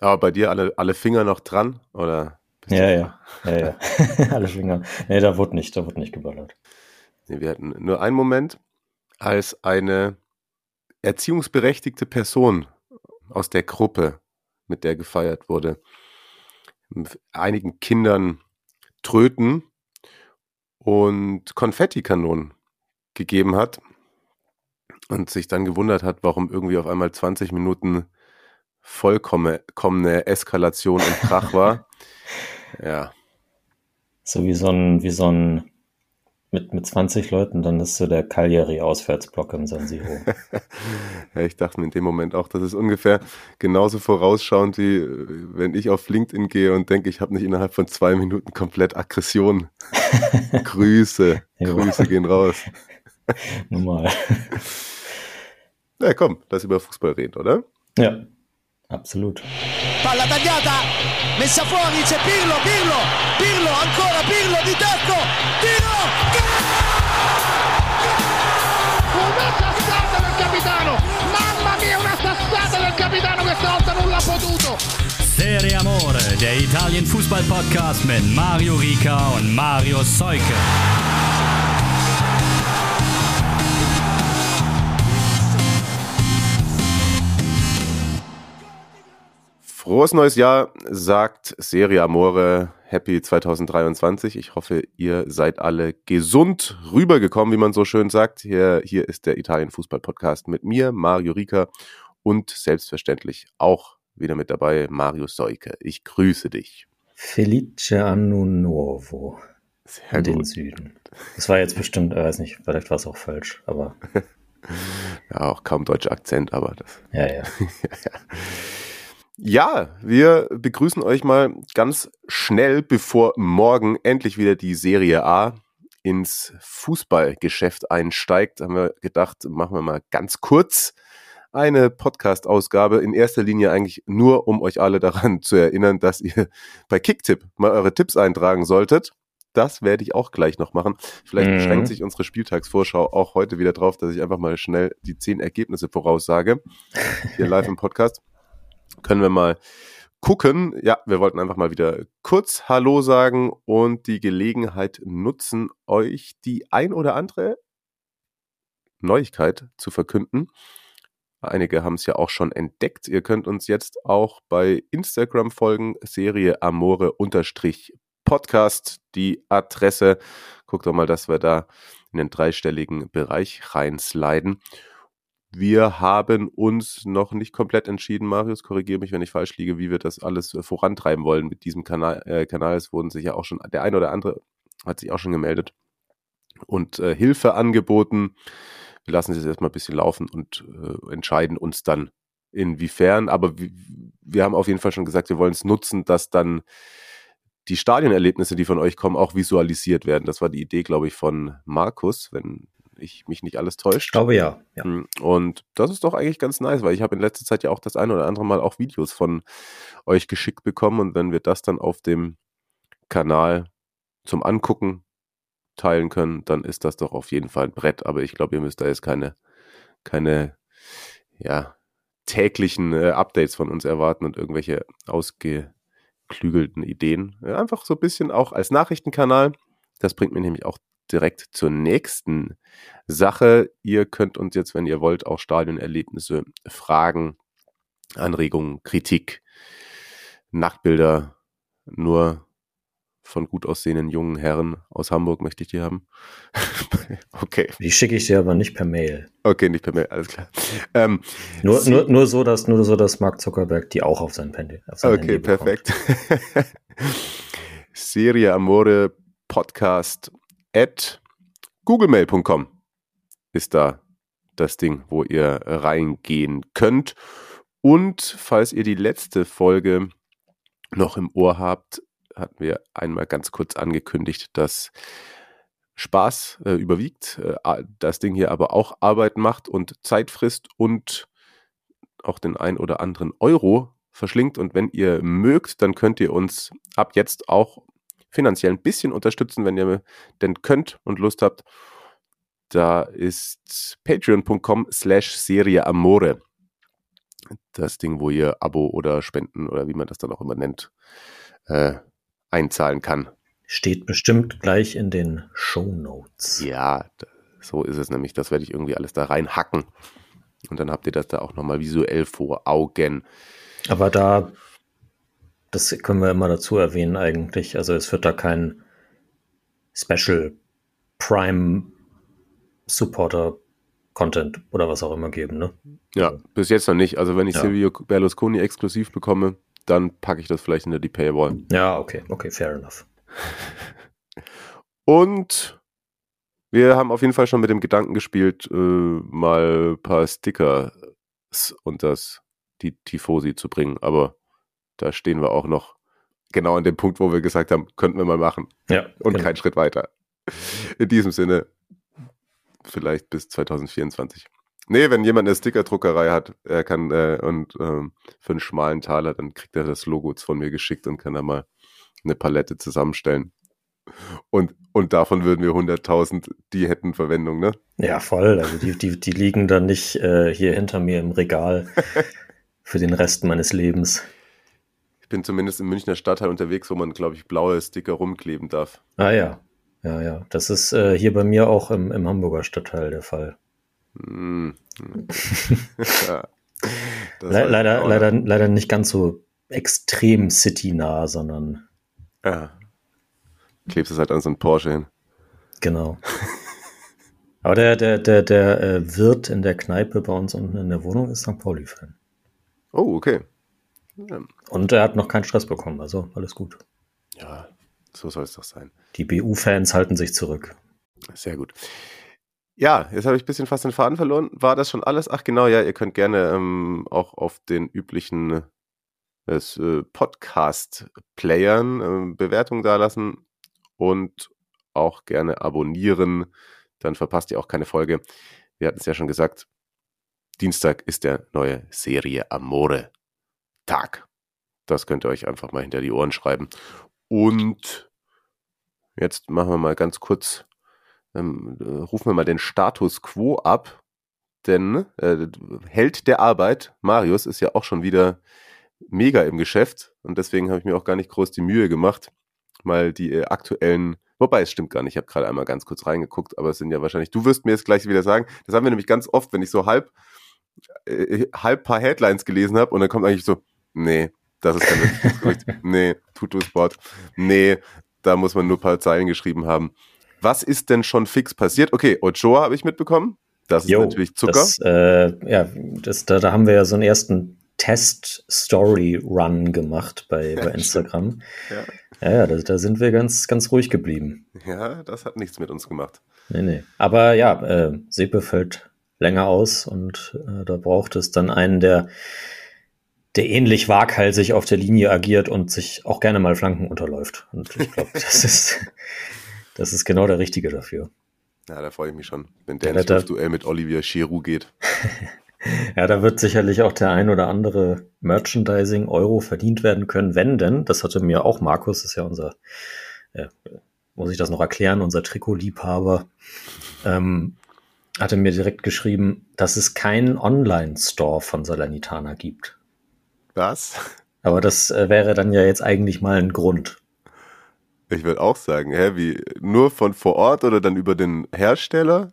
Aber bei dir alle, alle Finger noch dran, oder? Ja, ja, ja, ja. alle Finger. Nee, da wurde nicht, da wurde nicht geballert. Nee, wir hatten nur einen Moment, als eine erziehungsberechtigte Person aus der Gruppe, mit der gefeiert wurde, einigen Kindern Tröten und Konfettikanonen gegeben hat und sich dann gewundert hat, warum irgendwie auf einmal 20 Minuten vollkommene Eskalation und Krach war. ja. So wie so ein, wie so ein mit, mit 20 Leuten, dann ist so der Cagliari-Auswärtsblock im San Siro. ja, ich dachte mir in dem Moment auch, das ist ungefähr genauso vorausschauend, wie wenn ich auf LinkedIn gehe und denke, ich habe nicht innerhalb von zwei Minuten komplett Aggression. Grüße, Grüße gehen raus. Normal. Na komm, lass über Fußball reden, oder? Ja, absolut. Palla tagliata, messa fuori, c'è Pirlo, Pirlo, Pirlo, ancora Pirlo di tacco, tiro, Una sassata del capitano, mamma mia una sassata del capitano questa volta non l'ha potuto. Serie Amore, der Italien Fußball Podcast mit Mario Rica und Mario Seuke. Frohes neues Jahr, sagt Serie Amore. Happy 2023. Ich hoffe, ihr seid alle gesund rübergekommen, wie man so schön sagt. Hier, hier ist der Italien Fußball Podcast mit mir, Mario Rica und selbstverständlich auch wieder mit dabei Mario Seuke. Ich grüße dich. Felice Anno Nuovo. Sehr in gut. den Süden. Das war jetzt bestimmt, ich weiß nicht, vielleicht war es auch falsch, aber. ja, auch kaum deutscher Akzent, aber das. ja. ja. ja. Ja, wir begrüßen euch mal ganz schnell, bevor morgen endlich wieder die Serie A ins Fußballgeschäft einsteigt. Haben wir gedacht, machen wir mal ganz kurz eine Podcast-Ausgabe. In erster Linie eigentlich nur, um euch alle daran zu erinnern, dass ihr bei Kicktipp mal eure Tipps eintragen solltet. Das werde ich auch gleich noch machen. Vielleicht mhm. beschränkt sich unsere Spieltagsvorschau auch heute wieder drauf, dass ich einfach mal schnell die zehn Ergebnisse voraussage. Hier live im Podcast können wir mal gucken. Ja, wir wollten einfach mal wieder kurz Hallo sagen und die Gelegenheit nutzen, euch die ein oder andere Neuigkeit zu verkünden. Einige haben es ja auch schon entdeckt. Ihr könnt uns jetzt auch bei Instagram folgen, Serie Amore Podcast, die Adresse. Guckt doch mal, dass wir da in den dreistelligen Bereich reinsliden. Wir haben uns noch nicht komplett entschieden, Marius, korrigiere mich, wenn ich falsch liege, wie wir das alles äh, vorantreiben wollen mit diesem Kanal. Äh, Kanal. Es wurden sich ja auch schon, der eine oder andere hat sich auch schon gemeldet und äh, Hilfe angeboten. Wir lassen es jetzt erstmal ein bisschen laufen und äh, entscheiden uns dann inwiefern. Aber wir haben auf jeden Fall schon gesagt, wir wollen es nutzen, dass dann die Stadionerlebnisse, die von euch kommen, auch visualisiert werden. Das war die Idee, glaube ich, von Markus, wenn ich mich nicht alles täuscht. Ich glaube ja. ja. Hm, und das ist doch eigentlich ganz nice, weil ich habe in letzter Zeit ja auch das eine oder andere Mal auch Videos von euch geschickt bekommen und wenn wir das dann auf dem Kanal zum Angucken teilen können, dann ist das doch auf jeden Fall ein Brett. Aber ich glaube, ihr müsst da jetzt keine, keine, ja, täglichen äh, Updates von uns erwarten und irgendwelche ausgeklügelten Ideen. Einfach so ein bisschen auch als Nachrichtenkanal. Das bringt mir nämlich auch direkt zur nächsten Sache. Ihr könnt uns jetzt, wenn ihr wollt, auch Stadionerlebnisse, Fragen, Anregungen, Kritik, Nachtbilder nur von gut aussehenden jungen Herren aus Hamburg möchte ich die haben. okay. Die schicke ich dir aber nicht per Mail. Okay, nicht per Mail, alles klar. Ähm, nur, nur, nur, so, dass, nur so, dass Mark Zuckerberg die auch auf sein Handy auf sein Okay, Handy perfekt. Serie Amore Podcast at googlemail.com ist da das Ding, wo ihr reingehen könnt. Und falls ihr die letzte Folge noch im Ohr habt, hatten wir einmal ganz kurz angekündigt, dass Spaß äh, überwiegt, äh, das Ding hier aber auch Arbeit macht und Zeit frisst und auch den ein oder anderen Euro verschlingt. Und wenn ihr mögt, dann könnt ihr uns ab jetzt auch finanziell ein bisschen unterstützen, wenn ihr denn könnt und Lust habt. Da ist patreon.com slash Serie Amore. das Ding, wo ihr Abo oder Spenden oder wie man das dann auch immer nennt, äh, einzahlen kann. Steht bestimmt gleich in den Show Notes. Ja, so ist es nämlich. Das werde ich irgendwie alles da reinhacken. Und dann habt ihr das da auch nochmal visuell vor Augen. Aber da, das können wir immer dazu erwähnen eigentlich. Also es wird da kein Special Prime Supporter Content oder was auch immer geben, ne? Ja, bis jetzt noch nicht. Also wenn ich ja. Silvio Berlusconi exklusiv bekomme, dann packe ich das vielleicht in die Paywall. Ja, okay, okay, fair enough. Und wir haben auf jeden Fall schon mit dem Gedanken gespielt, äh, mal ein paar Sticker und das die Tifosi zu bringen. Aber da stehen wir auch noch genau an dem Punkt, wo wir gesagt haben, könnten wir mal machen. Ja. Und genau. keinen Schritt weiter. In diesem Sinne, vielleicht bis 2024. Nee, wenn jemand eine Stickerdruckerei hat, er kann äh, und ähm, für einen schmalen Taler, dann kriegt er das Logo von mir geschickt und kann da mal eine Palette zusammenstellen. Und, und davon würden wir 100.000, die hätten Verwendung, ne? Ja, voll. Also die, die, die liegen dann nicht äh, hier hinter mir im Regal für den Rest meines Lebens. Ich bin zumindest im Münchner Stadtteil unterwegs, wo man, glaube ich, blaue Sticker rumkleben darf. Ah ja, ja, ja. Das ist äh, hier bei mir auch im, im Hamburger Stadtteil der Fall. Mm. ja. Le leider, leider, leider nicht ganz so extrem citynah, sondern. Ja. Klebst es halt an so einen Porsche hin. Genau. Aber der, der, der, der äh, Wirt in der Kneipe bei uns unten in der Wohnung ist St. Pauli-Fan. Oh, okay. Ja. Und er hat noch keinen Stress bekommen, also alles gut. Ja, so soll es doch sein. Die BU-Fans halten sich zurück. Sehr gut. Ja, jetzt habe ich ein bisschen fast den Faden verloren. War das schon alles? Ach genau, ja, ihr könnt gerne ähm, auch auf den üblichen äh, Podcast-Playern äh, Bewertungen dalassen und auch gerne abonnieren. Dann verpasst ihr auch keine Folge. Wir hatten es ja schon gesagt, Dienstag ist der neue Serie Amore Tag. Das könnt ihr euch einfach mal hinter die Ohren schreiben. Und jetzt machen wir mal ganz kurz, ähm, rufen wir mal den Status quo ab. Denn äh, Held der Arbeit, Marius, ist ja auch schon wieder mega im Geschäft. Und deswegen habe ich mir auch gar nicht groß die Mühe gemacht, mal die äh, aktuellen Wobei, es stimmt gar nicht. Ich habe gerade einmal ganz kurz reingeguckt, aber es sind ja wahrscheinlich, du wirst mir jetzt gleich wieder sagen, das haben wir nämlich ganz oft, wenn ich so halb äh, halb paar Headlines gelesen habe und dann kommt eigentlich so, nee, das ist kein Gerücht. nee, Tutu-Sport. Nee, da muss man nur ein paar Zeilen geschrieben haben. Was ist denn schon fix passiert? Okay, Ochoa habe ich mitbekommen. Das ist jo, natürlich Zucker. Das, äh, ja, das, da, da haben wir ja so einen ersten Test-Story-Run gemacht bei, bei Instagram. Ja, ja, ja da, da, sind wir ganz, ganz ruhig geblieben. Ja, das hat nichts mit uns gemacht. Nee, nee. Aber ja, äh, Sepe fällt länger aus und äh, da braucht es dann einen, der, der ähnlich waghalsig auf der Linie agiert und sich auch gerne mal Flanken unterläuft. Und ich glaube, das ist, das ist genau der Richtige dafür. Ja, da freue ich mich schon, wenn der ja, ins Duell mit Olivier Giroud geht. ja, da wird sicherlich auch der ein oder andere Merchandising-Euro verdient werden können, wenn denn, das hatte mir auch Markus, ist ja unser, äh, muss ich das noch erklären, unser Trikotliebhaber, ähm, hatte mir direkt geschrieben, dass es keinen Online-Store von Salernitana gibt. Was? Aber das äh, wäre dann ja jetzt eigentlich mal ein Grund. Ich würde auch sagen, hä, wie nur von vor Ort oder dann über den Hersteller?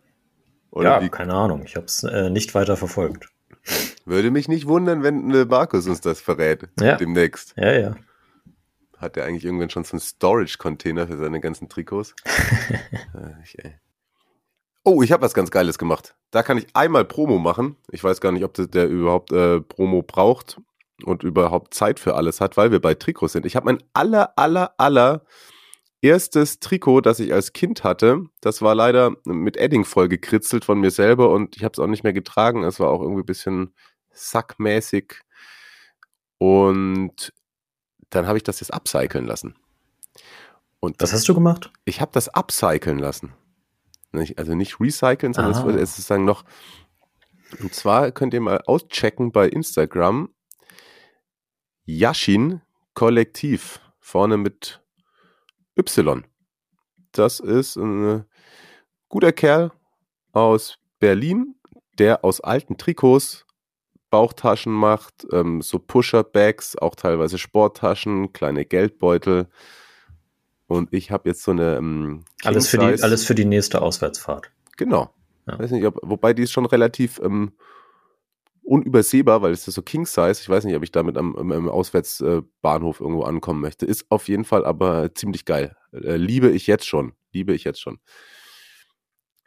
Oder ja, wie? keine Ahnung. Ich habe es äh, nicht weiter verfolgt. Würde mich nicht wundern, wenn äh, Markus uns das verrät ja. demnächst. Ja, ja. Hat er eigentlich irgendwann schon so einen Storage-Container für seine ganzen Trikots? äh, ich, ey. Oh, ich habe was ganz Geiles gemacht. Da kann ich einmal Promo machen. Ich weiß gar nicht, ob der überhaupt äh, Promo braucht und überhaupt Zeit für alles hat, weil wir bei Trikots sind. Ich habe mein aller, aller, aller erstes Trikot, das ich als Kind hatte. Das war leider mit Edding voll gekritzelt von mir selber und ich habe es auch nicht mehr getragen. Es war auch irgendwie ein bisschen sackmäßig. Und dann habe ich das jetzt upcyclen lassen. Und Was hast du gemacht? Ich habe das upcyclen lassen. Also nicht recyceln, sondern es ist sozusagen noch. Und zwar könnt ihr mal auschecken bei Instagram. Yashin Kollektiv. Vorne mit Y. Das ist ein guter Kerl aus Berlin, der aus alten Trikots Bauchtaschen macht, ähm, so Pusher-Bags, auch teilweise Sporttaschen, kleine Geldbeutel. Und ich habe jetzt so eine ähm, Alles für, die, alles für die nächste Auswärtsfahrt. Genau. Ja. Weiß nicht, ob, wobei die ist schon relativ ähm, unübersehbar, weil es ist so King Size. Ich weiß nicht, ob ich damit am, am, Auswärtsbahnhof irgendwo ankommen möchte. Ist auf jeden Fall aber ziemlich geil. Äh, liebe ich jetzt schon. Liebe ich jetzt schon.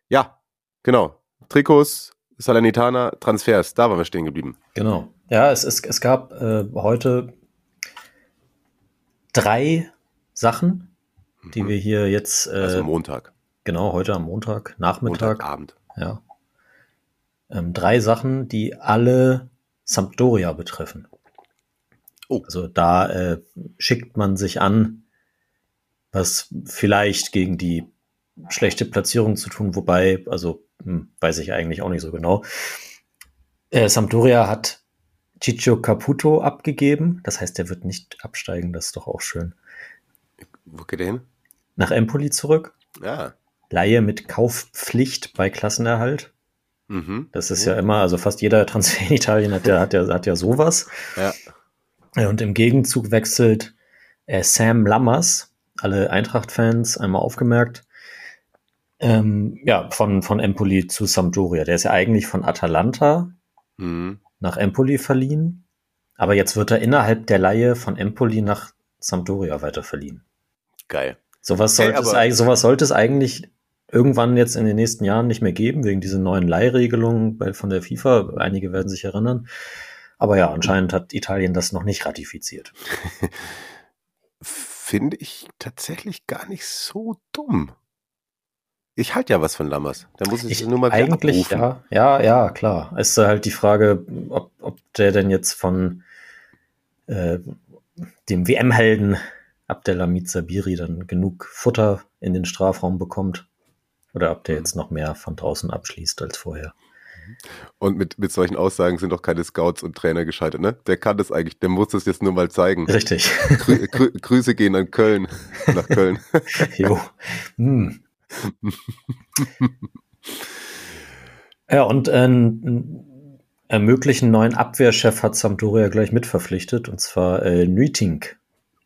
Ja, genau. Trikots, Salernitana, Transfers. Da waren wir stehen geblieben. Genau. Ja, es, es, es gab äh, heute drei Sachen, die Mhm. wir hier jetzt, äh, Also Montag. genau, heute am Montag, Nachmittag, Montagabend. ja. Ähm, drei Sachen, die alle Sampdoria betreffen. Oh. Also da äh, schickt man sich an, was vielleicht gegen die schlechte Platzierung zu tun, wobei, also hm, weiß ich eigentlich auch nicht so genau. Äh, Sampdoria hat Ciccio Caputo abgegeben, das heißt, er wird nicht absteigen, das ist doch auch schön. Wo geht der hin? Nach Empoli zurück, Ja. Laie mit Kaufpflicht bei Klassenerhalt. Mhm. Das ist ja immer, also fast jeder Transfer in Italien hat ja, hat ja, hat ja sowas. Ja. Und im Gegenzug wechselt äh, Sam Lammers, alle Eintracht-Fans einmal aufgemerkt, ähm, ja, von, von Empoli zu Sampdoria. Der ist ja eigentlich von Atalanta Mhm. nach Empoli verliehen, aber jetzt wird er innerhalb der Leihe von Empoli nach Sampdoria weiter verliehen. Geil. Sowas Okay, sollte, es, eig- sowas sollte es eigentlich irgendwann jetzt in den nächsten Jahren nicht mehr geben, wegen dieser neuen Leihregelungen von der FIFA. Einige werden sich erinnern. Aber ja, anscheinend hat Italien das noch nicht ratifiziert. Finde ich tatsächlich gar nicht so dumm. Ich halte ja was von Lammers. Da muss ich, Ich, nur mal eigentlich, abrufen. ja, ja, ja, klar. Es ist halt die Frage, ob, ob der denn jetzt von äh, dem WM-Helden Abdelhamid Sabiri dann genug Futter in den Strafraum bekommt. Oder ob der jetzt noch mehr von draußen abschließt als vorher. Und mit, mit solchen Aussagen sind doch keine Scouts und Trainer gescheitert, ne? Der kann das eigentlich, der muss das jetzt nur mal zeigen. Richtig. Grü Grü Grüße gehen an Köln, nach Köln. Jo. Hm. ja, und einen, einen möglichen neuen Abwehrchef hat Sampdoria gleich mitverpflichtet, und zwar äh, Nüting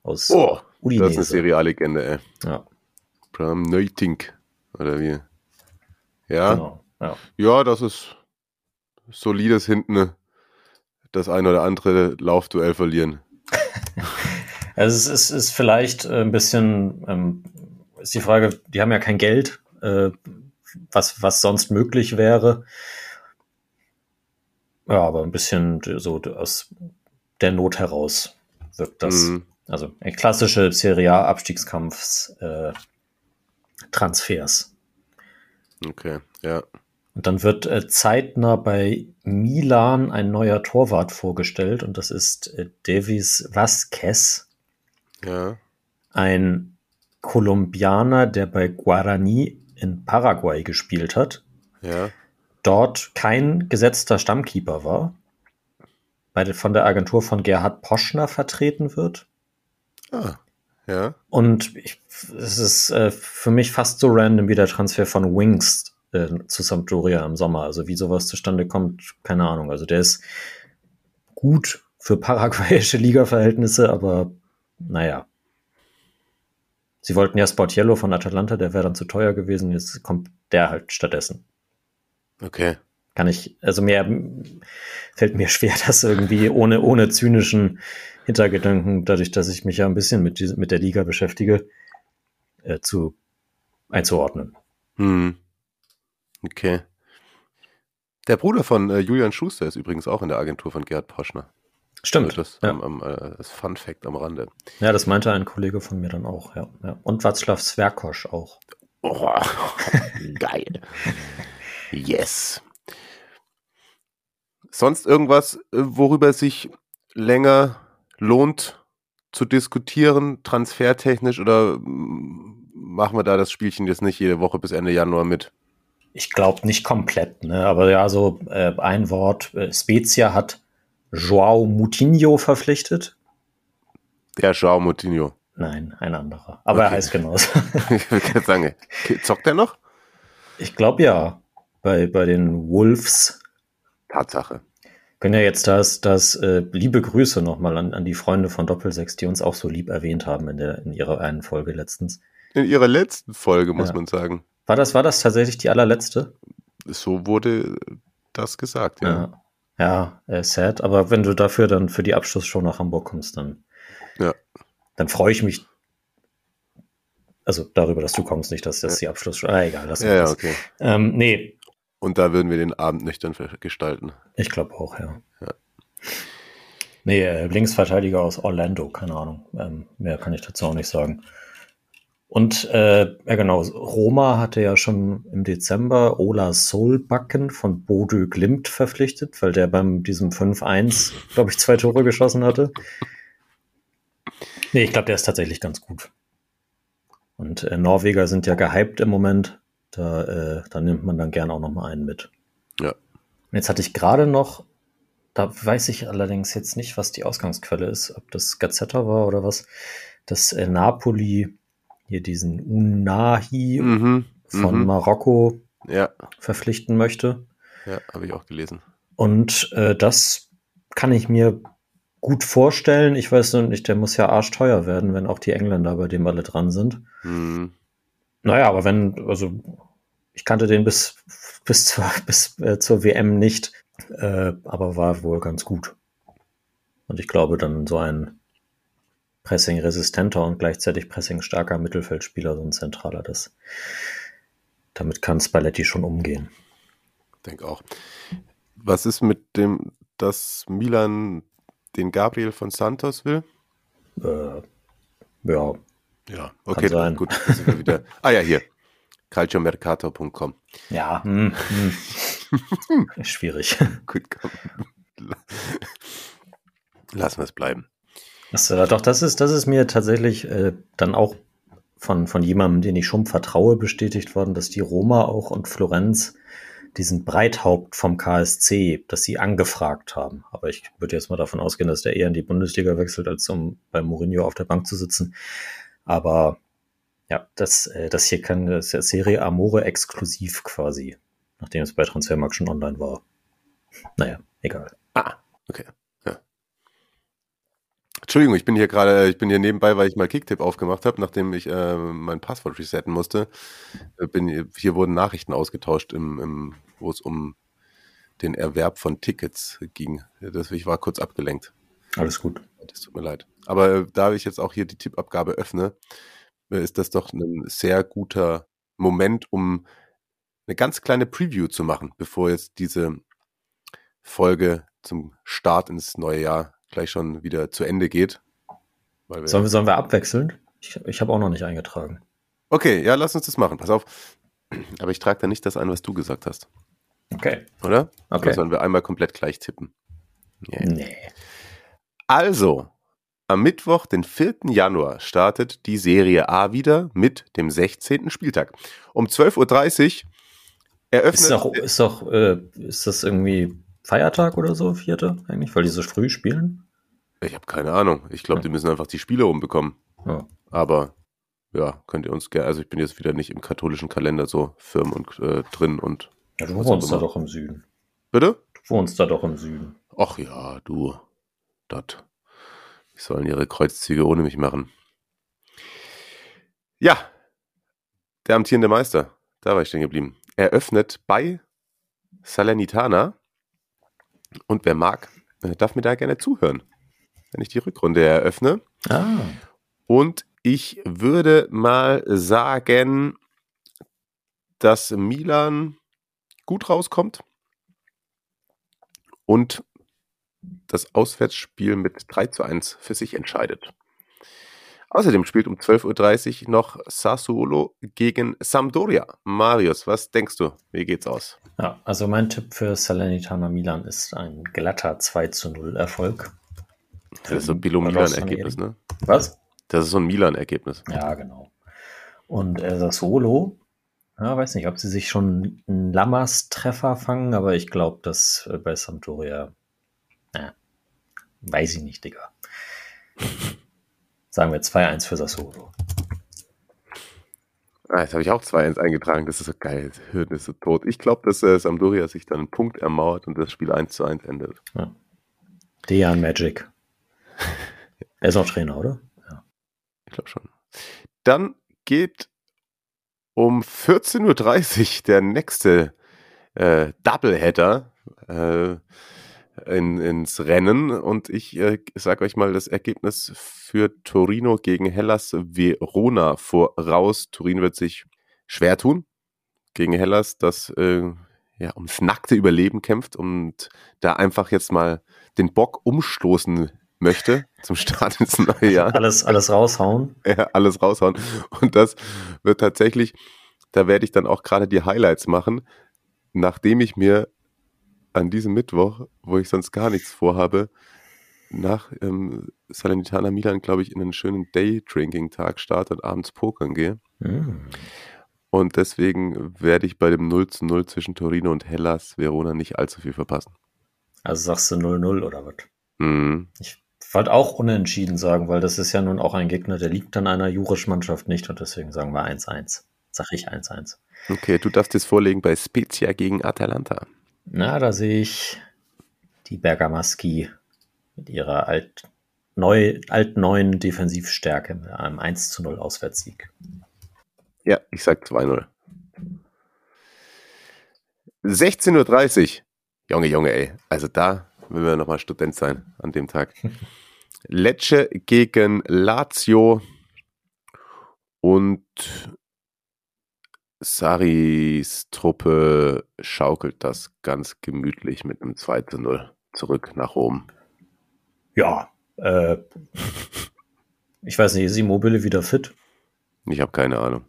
aus Oh, das ist eine Udinese. Serie A-Legende, ey. Ja, Bram Neutink, oder wie? Ja, genau. Ja. ja, das ist solides hinten, ne? das ein oder andere Laufduell verlieren. Also es ist, ist vielleicht äh, ein bisschen, ähm, ist die Frage, die haben ja kein Geld, äh, was, was sonst möglich wäre. Ja, aber ein bisschen so aus der Not heraus wirkt das. Mhm. Also ein klassische Serie A Abstiegskampfs äh, Transfers. Okay, ja. Und dann wird äh, zeitnah bei Milan ein neuer Torwart vorgestellt und das ist äh, Davis Vasquez, Ja, ein Kolumbianer, der bei Guarani in Paraguay gespielt hat, ja. dort kein gesetzter Stammkeeper war, bei von der Agentur von Gerhard Poschner vertreten wird. Ah, ja. Und ich, es ist äh, für mich fast so random wie der Transfer von Wings äh, zu Sampdoria im Sommer. Also wie sowas zustande kommt, keine Ahnung. Also der ist gut für paraguayische Liga-Verhältnisse, aber naja. Sie wollten ja Sportiello von Atalanta, der wäre dann zu teuer gewesen. Jetzt kommt der halt stattdessen. Okay. Kann ich, also mir fällt mir schwer, das irgendwie ohne, ohne zynischen Hintergedanken, dadurch, dass ich mich ja ein bisschen mit, mit der Liga beschäftige, äh, zu einzuordnen. Hm. Okay. Der Bruder von äh, Julian Schuster ist übrigens auch in der Agentur von Gerhard Poschner. Stimmt. Das, ja. am, am, äh, das Fun Fact am Rande. ja, das meinte ein Kollege von mir dann auch, ja. ja. Und Václav Sverkosch auch. Oh, geil. Yes. Sonst irgendwas, äh, worüber sich länger lohnt zu diskutieren, transfertechnisch, oder mm, machen wir da das Spielchen jetzt nicht jede Woche bis Ende Januar mit? Ich glaube nicht komplett, ne? aber ja, so äh, ein Wort. Äh, Spezia hat Joao Moutinho verpflichtet. Der Joao Moutinho. Nein, ein anderer. Aber er Okay. heißt genauso. ich will gerade sagen, zockt er noch? ich glaube ja, bei, bei den Wolves. Tatsache. Können ja jetzt das, das äh, liebe Grüße nochmal an, an die Freunde von Doppelsechs, die uns auch so lieb erwähnt haben in, der, in ihrer einen Folge letztens. In ihrer letzten Folge, muss Ja. man sagen. War das, war das tatsächlich die allerletzte? So wurde das gesagt, ja. Ja, ja äh, sad. Aber wenn du dafür dann für die Abschlussshow nach Hamburg kommst, dann, Ja. dann freue ich mich. Also darüber, dass du kommst, nicht, dass das die Abschlussshow. Ah, egal, lass Ja, ja, das. okay. Ähm, nee, Und da würden wir den Abend nüchtern gestalten. ich glaube auch, ja. Ja. Nee, äh, Linksverteidiger aus Orlando, keine Ahnung. Ähm, mehr kann ich dazu auch nicht sagen. Und äh, ja genau, Roma hatte ja schon im Dezember Ola Solbakken von Bodø Glimt verpflichtet, weil der beim diesem 5-1, glaube ich, zwei Tore geschossen hatte. Nee, ich glaube, der ist tatsächlich ganz gut. Und äh, Norweger sind ja gehypt im Moment. Da, äh, da nimmt man dann gern auch noch mal einen mit. Ja. Und jetzt hatte ich gerade noch, da weiß ich allerdings jetzt nicht, was die Ausgangsquelle ist, ob das Gazzetta war oder was, dass äh, Napoli hier diesen Unahi Mhm. von mhm. Marokko Ja, verpflichten möchte. ja, habe ich auch gelesen. Und äh, das kann ich mir gut vorstellen. Ich weiß nur nicht, der muss ja arschteuer werden, wenn auch die Engländer bei dem alle dran sind. Mhm. Naja, aber wenn, also ich kannte den bis, bis, zur, bis äh, zur WM nicht, äh, aber war wohl ganz gut. Und ich glaube, dann so ein Pressing-resistenter und gleichzeitig Pressing-starker Mittelfeldspieler, so ein zentraler, das, damit kann Spalletti schon umgehen. Denke auch. Was ist mit dem, dass Milan den Gabriel von Santos will? Äh, ja, Ja, okay, sein. gut. sind wir wieder. Ah ja, hier. calciomercato.com. ja, hm, hm. schwierig. Gut, komm. Lassen wir es bleiben. Das, äh, doch, das ist, das ist mir tatsächlich äh, dann auch von, von jemandem, den ich schon vertraue, bestätigt worden, dass die Roma auch und Florenz diesen Breithaupt vom KSC, dass sie angefragt haben. Aber ich würde jetzt mal davon ausgehen, dass der eher in die Bundesliga wechselt, als um bei Mourinho auf der Bank zu sitzen. Aber ja, das, äh, das hier kann das ist ja Serie Amore exklusiv quasi, nachdem es bei Transfermarkt schon online war. Naja, egal. Ah, okay. Entschuldigung, ich bin hier gerade, ich bin hier nebenbei, weil ich mal Kicktip aufgemacht habe, nachdem ich äh, mein Passwort resetten musste. Äh, Bin, hier wurden Nachrichten ausgetauscht, im, im, wo es um den Erwerb von Tickets ging. Ich war kurz abgelenkt. Alles gut. Das tut mir leid. Aber äh, da ich jetzt auch hier die Tippabgabe öffne, äh, ist das doch ein sehr guter Moment, um eine ganz kleine Preview zu machen, bevor jetzt diese Folge zum Start ins neue Jahr gleich schon wieder zu Ende geht. Wir Sollen wir, sollen wir abwechseln? Ich, ich habe auch noch nicht eingetragen. okay, ja, lass uns das machen. Pass auf. Aber ich trage da nicht das ein, was du gesagt hast, Okay. oder? Okay. Oder sollen wir einmal komplett gleich tippen? Yeah. Nee. Also, am Mittwoch, den 4. Januar, startet die Serie A wieder mit dem 16. Spieltag. Um 12.30 Uhr eröffnet. Ist doch, ist doch, äh, ist das irgendwie Feiertag oder so, vierte eigentlich, weil die so früh spielen? ich habe keine Ahnung. Ich glaube, die müssen einfach die Spiele rumbekommen. Ja. Aber ja, könnt ihr uns gerne. Also, ich bin jetzt wieder nicht im katholischen Kalender so firm und äh, drin und. ja du wohnst da doch im Süden. Bitte? Du wohnst da doch im Süden. Ach ja, du. Dort. Die sollen ihre Kreuzzüge ohne mich machen. Ja, der amtierende Meister, da war ich stehen geblieben, eröffnet bei Salernitana. Und wer mag, äh, darf mir da gerne zuhören, wenn ich die Rückrunde eröffne. Ah. Und ich würde mal sagen, dass Milan gut rauskommt und das Auswärtsspiel mit 3 zu 1 für sich entscheidet. Außerdem spielt um 12.30 Uhr noch Sassuolo gegen Sampdoria. Marius, was denkst du? Wie geht's aus? Ja, also mein Tipp für Salernitana Milan ist ein glatter 2 zu 0 Erfolg. Das ist so ein Bilo-Milan-Ergebnis, ne? Was? Das ist so ein Milan-Ergebnis. Ja, genau. Und äh, Sassuolo, ja, weiß nicht, ob sie sich schon einen Lammers-Treffer fangen, aber ich glaube, dass äh, bei Sampdoria, weiß ich nicht, Digga. Sagen wir 2-1 für Sassuolo. Ah, jetzt habe ich auch 2-1 eingetragen. Das ist so geil. Das Hirn ist so tot. Ich glaube, dass äh, Sampdoria sich dann einen Punkt ermauert und das Spiel 1 zu 1 endet. Ja. Dejan Magic. er ist auch Trainer, oder? Ja. Ich glaube schon. Dann geht um 14.30 Uhr der nächste äh, Doubleheader äh, in, ins Rennen und ich äh, sage euch mal das Ergebnis für Torino gegen Hellas Verona voraus. Turin wird sich schwer tun gegen Hellas, das äh, ja, ums nackte Überleben kämpft und da einfach jetzt mal den Bock umstoßen möchte zum Start ins neue Jahr. Alles, alles raushauen. Ja, alles raushauen. Und das wird tatsächlich, da werde ich dann auch gerade die Highlights machen, nachdem ich mir an diesem Mittwoch, wo ich sonst gar nichts vorhabe, nach ähm, Salernitana Milan, glaube ich, in einen schönen Day-Drinking-Tag starte und abends pokern gehe. Mm. Und deswegen werde ich bei dem 0 zu 0 zwischen Torino und Hellas Verona nicht allzu viel verpassen. Also sagst du 0-0 oder was? Mm. Ich wollte auch unentschieden sagen, weil das ist ja nun auch ein Gegner, der liegt an einer Jurisch-Mannschaft nicht und deswegen sagen wir 1-1. Sag ich 1-1. Okay, du darfst es vorlegen bei Spezia gegen Atalanta. Na, da sehe ich die Bergamaschi mit ihrer alt, neu, alt-neuen Defensivstärke mit einem 1 zu 0 Auswärtssieg. Ja, ich sag 2-0. 16.30 Uhr. Junge, Junge, ey. Also da will wir nochmal Student sein an dem Tag. Lecce gegen Lazio und Saris Truppe schaukelt das ganz gemütlich mit einem 2 zu 0 zurück nach Rom. Ja, äh, ich weiß nicht, ist Immobile wieder fit? Ich habe keine Ahnung.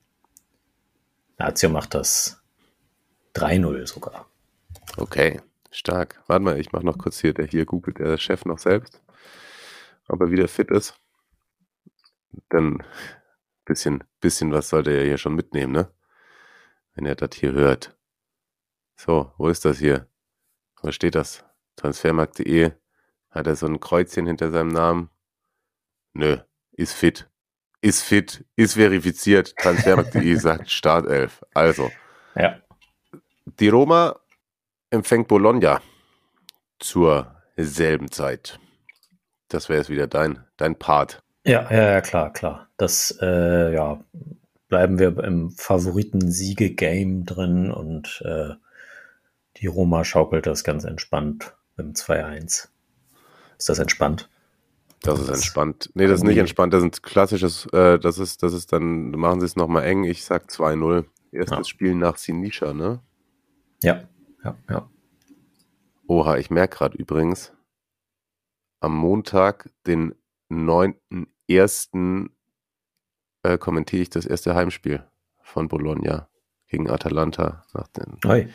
Lazio macht das 3-0 sogar. Okay, stark. Warte mal, ich mache noch kurz hier, der hier googelt der Chef noch selbst, ob er wieder fit ist. Dann bisschen, bisschen was sollte er hier schon mitnehmen, ne? Wenn er das hier hört. So, wo ist das hier? Wo steht das? Transfermarkt.de. Hat er so ein Kreuzchen hinter seinem Namen? Nö, ist fit. Ist fit, ist verifiziert. Transfermarkt.de sagt Startelf. Also. Ja. Die Roma empfängt Bologna zur selben Zeit. Das wäre jetzt wieder dein, dein Part. Ja, ja, ja, klar, klar. Das, äh, ja, bleiben wir im Favoriten-Siege-Game drin und äh, die Roma schaukelt das ganz entspannt im 2-1. Ist das entspannt? Das ist entspannt. Nee, das ist nicht entspannt. Das ist ein klassisches, äh, das ist, das ist dann, machen sie es nochmal eng. Ich sag 2-0. Erstes ja. Spiel nach Sinisha, ne? Ja, ja, ja. Oha, ich merke gerade übrigens, am Montag, den 9.1 äh, kommentiere ich das erste Heimspiel von Bologna gegen Atalanta. Nach den, Oi.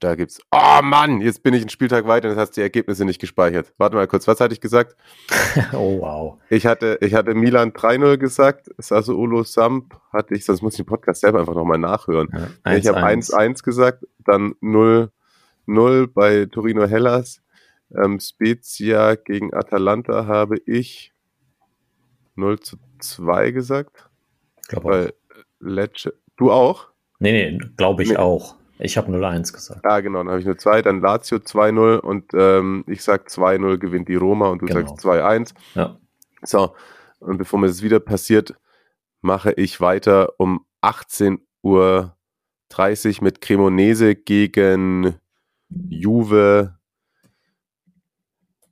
Da gibt's. Oh Mann, jetzt bin ich einen Spieltag weiter und jetzt hast du die Ergebnisse nicht gespeichert. Warte mal kurz, was hatte ich gesagt? oh wow. Ich hatte, ich hatte Milan 3-0 gesagt, Sassuolo Samp hatte ich, sonst muss ich den Podcast selber einfach nochmal nachhören. Ja, 1, ich habe 1-1 gesagt, dann 0-0 bei Torino Hellas. Ähm, Spezia gegen Atalanta habe ich 0 zu 2 gesagt. Glaube Weil Lecce, du auch? Nee, nee, glaube ich nee. auch. Ich habe 0-1 gesagt. Ah, genau, dann habe ich nur 2, dann Lazio 2-0 und ähm, ich sag 2-0 gewinnt die Roma und du genau. sagst 2-1. Ja. So, und bevor mir das wieder passiert, mache ich weiter um 18.30 Uhr mit Cremonese gegen Juve.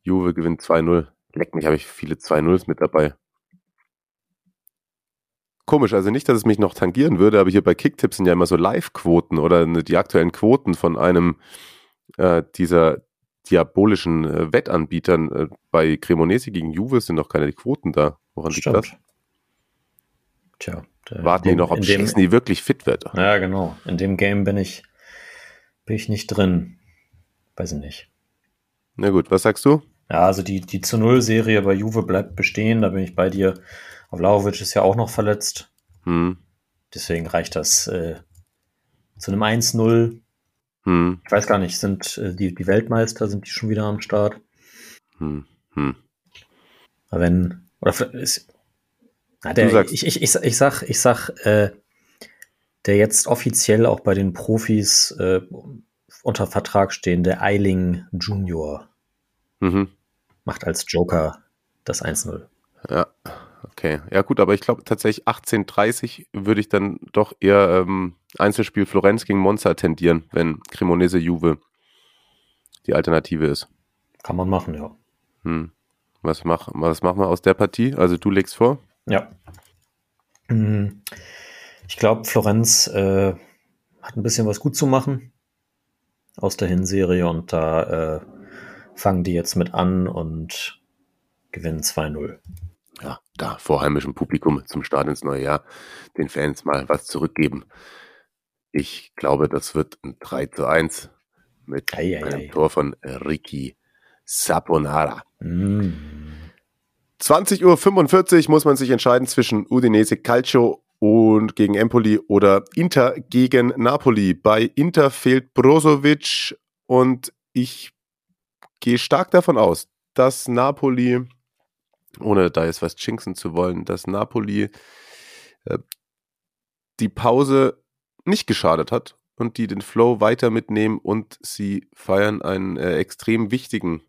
Juve gewinnt 2-0. Leck mich, habe ich viele 2-0s mit dabei komisch. Also nicht, dass es mich noch tangieren würde, aber hier bei Kicktips sind ja immer so Live-Quoten oder ne, die aktuellen Quoten von einem äh, dieser diabolischen äh, Wettanbietern. Äh, bei Cremonese gegen Juve sind noch keine Quoten da. Woran liegt das? Tja. Warten dem, die noch, ob Chesney wirklich fit wird. Ja, genau. In dem Game bin ich, bin ich nicht drin. Weiß ich nicht. Na gut, was sagst du? Ja, also die, die zu Null-Serie bei Juve bleibt bestehen, da bin ich bei dir. Vlaovic ist ja auch noch verletzt. Hm. Deswegen reicht das äh, zu einem 1-0. Hm. Ich weiß gar nicht, sind äh, die, die Weltmeister, sind die schon wieder am Start? Hm. Hm. Wenn, oder ist, na, der, ich, ich, ich, ich sag, ich sag, äh, der jetzt offiziell auch bei den Profis äh, unter Vertrag stehende Eiling Junior Mhm. macht als Joker das 1-0. Ja, okay. Ja gut, aber ich glaube tatsächlich 18:30 würde ich dann doch eher ähm, Einzelspiel Florenz gegen Monza tendieren, wenn Cremonese Juve die Alternative ist. Kann man machen, ja. Hm. Was, mach, was machen wir aus der Partie? Also du legst vor? Ja. Mm, Ich glaube, Florenz äh, hat ein bisschen was gut zu machen aus der Hinserie und da äh, fangen die jetzt mit an und gewinnen 2-0. Ja, da vor heimischem Publikum zum Start ins neue Jahr den Fans mal was zurückgeben. Ich glaube, das wird ein 3 zu 1 mit Ei, ei, einem ei. Tor von Ricky Saponara. Mm. 20.45 Uhr muss man sich entscheiden zwischen Udinese Calcio und gegen Empoli oder Inter gegen Napoli. Bei Inter fehlt Brozovic und ich gehe stark davon aus, dass Napoli, ohne da jetzt was jinxen zu wollen, dass Napoli äh, die Pause nicht geschadet hat und die den Flow weiter mitnehmen und sie feiern einen äh, extrem wichtigen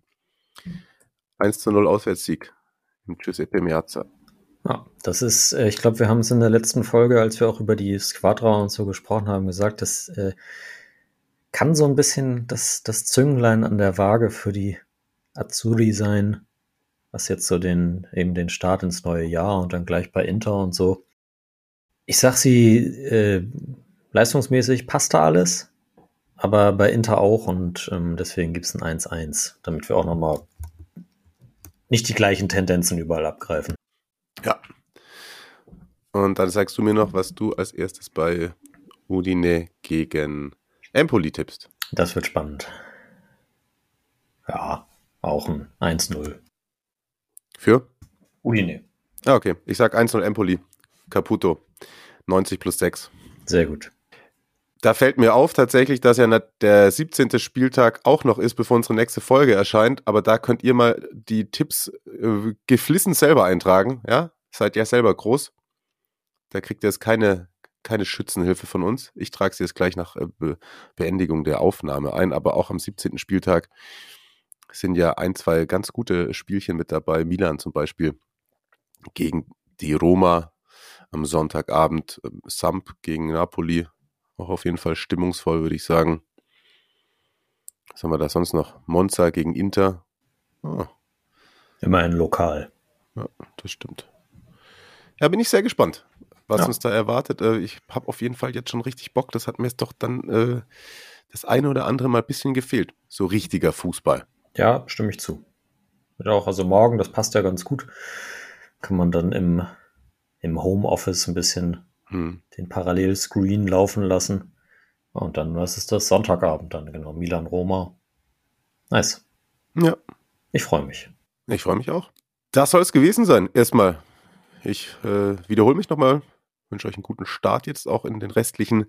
1 zu 0 Auswärtssieg im Giuseppe Meazza. Ja, das ist, äh, ich glaube, wir haben es in der letzten Folge, als wir auch über die Squadra und so gesprochen haben, gesagt, das äh, kann so ein bisschen das, das Zünglein an der Waage für die Azzurri sein, was jetzt so den, eben den Start ins neue Jahr und dann gleich bei Inter und so. Ich sag sie, äh, leistungsmäßig passt da alles, aber bei Inter auch und ähm, deswegen gibt's ein 1-1, damit wir auch nochmal nicht die gleichen Tendenzen überall abgreifen. Ja. Und dann sagst du mir noch, was du als erstes bei Udine gegen Empoli tippst. Das wird spannend. Ja, auch ein 1-0. Für? Udine. Ah, okay. Ich sag 1-0 Empoli. Caputo. 90 plus 6. Sehr gut. Da fällt mir auf tatsächlich, dass ja der 17. Spieltag auch noch ist, bevor unsere nächste Folge erscheint. Aber da könnt ihr mal die Tipps äh, geflissen selber eintragen. Ja, seid ja selber groß. Da kriegt ihr jetzt keine, keine Schützenhilfe von uns. Ich trage sie jetzt gleich nach äh, Be Beendigung der Aufnahme ein. Aber auch am 17. Spieltag sind ja ein, zwei ganz gute Spielchen mit dabei. Milan zum Beispiel gegen die Roma am Sonntagabend. ähm, Samp gegen Napoli. Auch auf jeden Fall stimmungsvoll, würde ich sagen. Was haben wir da sonst noch? Monza gegen Inter. Ah, Immerhin lokal. ja, das stimmt. Ja, bin ich sehr gespannt, was Ja. uns da erwartet. Äh, Ich habe auf jeden Fall jetzt schon richtig Bock. Das hat mir jetzt doch dann äh, das eine oder andere mal ein bisschen gefehlt. So richtiger Fußball. Ja, stimme ich zu. Wird auch, also morgen, das passt ja ganz gut. Kann man dann im, im Homeoffice ein bisschen Hm. den Parallelscreen laufen lassen. Und dann, was ist das? Sonntagabend dann, genau. Milan-Roma. Nice. Ja, Ich freue mich. ich freue mich auch. Das soll es gewesen sein. Erstmal, ich äh, wiederhole mich nochmal. Wünsche euch einen guten Start jetzt auch in den restlichen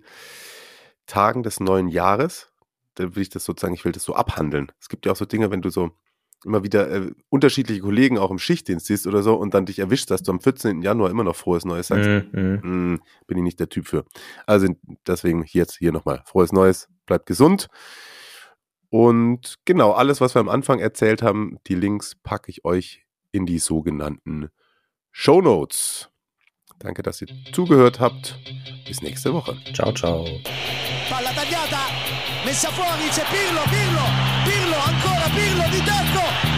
Tagen des neuen Jahres. Da will ich das sozusagen, ich will das so abhandeln. Es gibt ja auch so Dinge, wenn du so immer wieder äh, unterschiedliche Kollegen auch im Schichtdienst siehst oder so und dann dich erwischt, dass du am 14. Januar immer noch frohes Neues sagst. Mhm, mhm. Hm, bin ich nicht der Typ für. Also deswegen jetzt hier nochmal frohes Neues, bleibt gesund. Und genau, alles, was wir am Anfang erzählt haben, die Links packe ich euch in die sogenannten Show Notes. Danke, dass ihr zugehört habt. Bis nächste Woche. Ciao, ciao. Messa fuori, c'è Pirlo, Pirlo, Pirlo, ancora Pirlo di tacco,